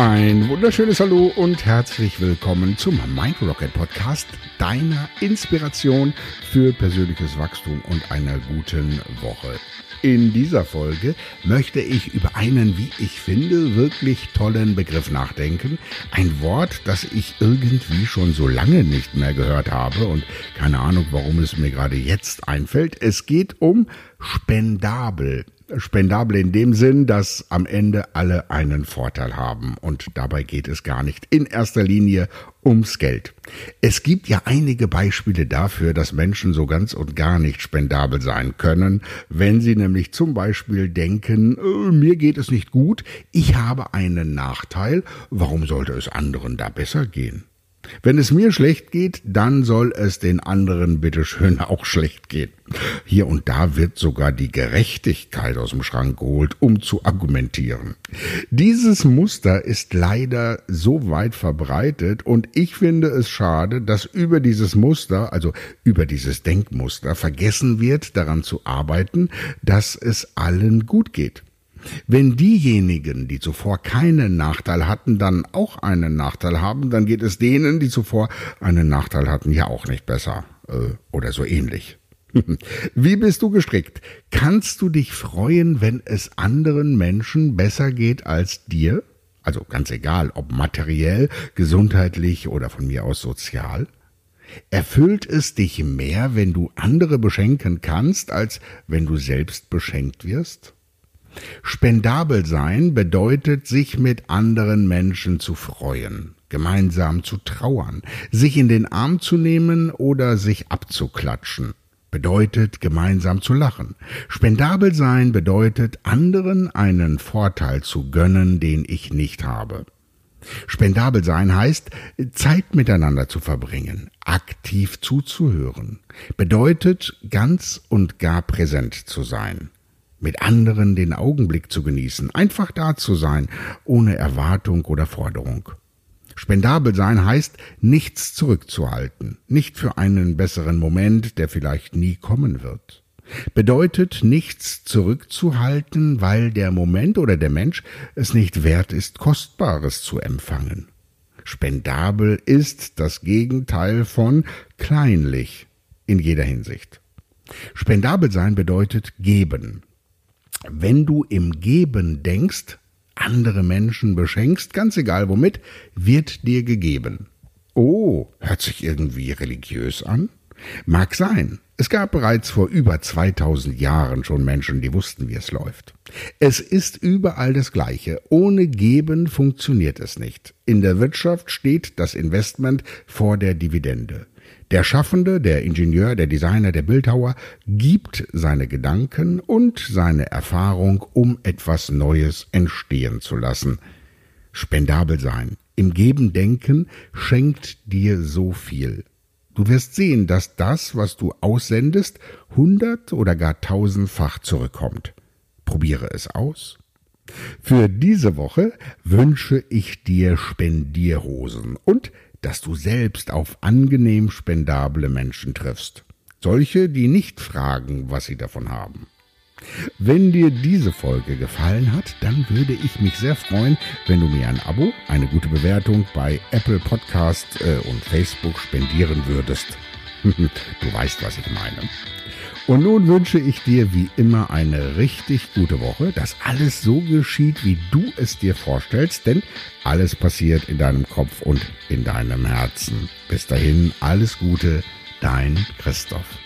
Ein wunderschönes Hallo und herzlich willkommen zum Mind Rocket Podcast, deiner Inspiration für persönliches Wachstum und einer guten Woche. In dieser Folge möchte ich über einen, wie ich finde, wirklich tollen Begriff nachdenken. Ein Wort, das ich irgendwie schon so lange nicht mehr gehört habe und keine Ahnung, warum es mir gerade jetzt einfällt. Es geht um spendabel spendabel in dem Sinn, dass am Ende alle einen Vorteil haben. Und dabei geht es gar nicht in erster Linie ums Geld. Es gibt ja einige Beispiele dafür, dass Menschen so ganz und gar nicht spendabel sein können, wenn sie nämlich zum Beispiel denken, äh, mir geht es nicht gut, ich habe einen Nachteil, warum sollte es anderen da besser gehen? Wenn es mir schlecht geht, dann soll es den anderen bitteschön auch schlecht gehen. Hier und da wird sogar die Gerechtigkeit aus dem Schrank geholt, um zu argumentieren. Dieses Muster ist leider so weit verbreitet und ich finde es schade, dass über dieses Muster, also über dieses Denkmuster, vergessen wird, daran zu arbeiten, dass es allen gut geht. Wenn diejenigen, die zuvor keinen Nachteil hatten, dann auch einen Nachteil haben, dann geht es denen, die zuvor einen Nachteil hatten, ja auch nicht besser äh, oder so ähnlich. Wie bist du gestrickt? Kannst du dich freuen, wenn es anderen Menschen besser geht als dir? Also ganz egal, ob materiell, gesundheitlich oder von mir aus sozial? Erfüllt es dich mehr, wenn du andere beschenken kannst, als wenn du selbst beschenkt wirst? Spendabel sein bedeutet, sich mit anderen Menschen zu freuen, gemeinsam zu trauern, sich in den Arm zu nehmen oder sich abzuklatschen. Bedeutet, gemeinsam zu lachen. Spendabel sein bedeutet, anderen einen Vorteil zu gönnen, den ich nicht habe. Spendabel sein heißt, Zeit miteinander zu verbringen, aktiv zuzuhören, bedeutet, ganz und gar präsent zu sein mit anderen den Augenblick zu genießen, einfach da zu sein, ohne Erwartung oder Forderung. Spendabel sein heißt, nichts zurückzuhalten, nicht für einen besseren Moment, der vielleicht nie kommen wird. Bedeutet, nichts zurückzuhalten, weil der Moment oder der Mensch es nicht wert ist, Kostbares zu empfangen. Spendabel ist das Gegenteil von kleinlich in jeder Hinsicht. Spendabel sein bedeutet geben, wenn du im Geben denkst, andere Menschen beschenkst, ganz egal womit, wird dir gegeben. Oh, hört sich irgendwie religiös an? Mag sein. Es gab bereits vor über 2000 Jahren schon Menschen, die wussten, wie es läuft. Es ist überall das Gleiche. Ohne Geben funktioniert es nicht. In der Wirtschaft steht das Investment vor der Dividende. Der Schaffende, der Ingenieur, der Designer, der Bildhauer gibt seine Gedanken und seine Erfahrung, um etwas Neues entstehen zu lassen. Spendabel sein, im Geben denken, schenkt dir so viel. Du wirst sehen, dass das, was du aussendest, hundert oder gar tausendfach zurückkommt. Probiere es aus. Für diese Woche wünsche ich dir Spendierhosen und dass du selbst auf angenehm spendable Menschen triffst. Solche, die nicht fragen, was sie davon haben. Wenn dir diese Folge gefallen hat, dann würde ich mich sehr freuen, wenn du mir ein Abo, eine gute Bewertung bei Apple Podcast äh, und Facebook spendieren würdest. du weißt, was ich meine. Und nun wünsche ich dir wie immer eine richtig gute Woche, dass alles so geschieht, wie du es dir vorstellst, denn alles passiert in deinem Kopf und in deinem Herzen. Bis dahin, alles Gute, dein Christoph.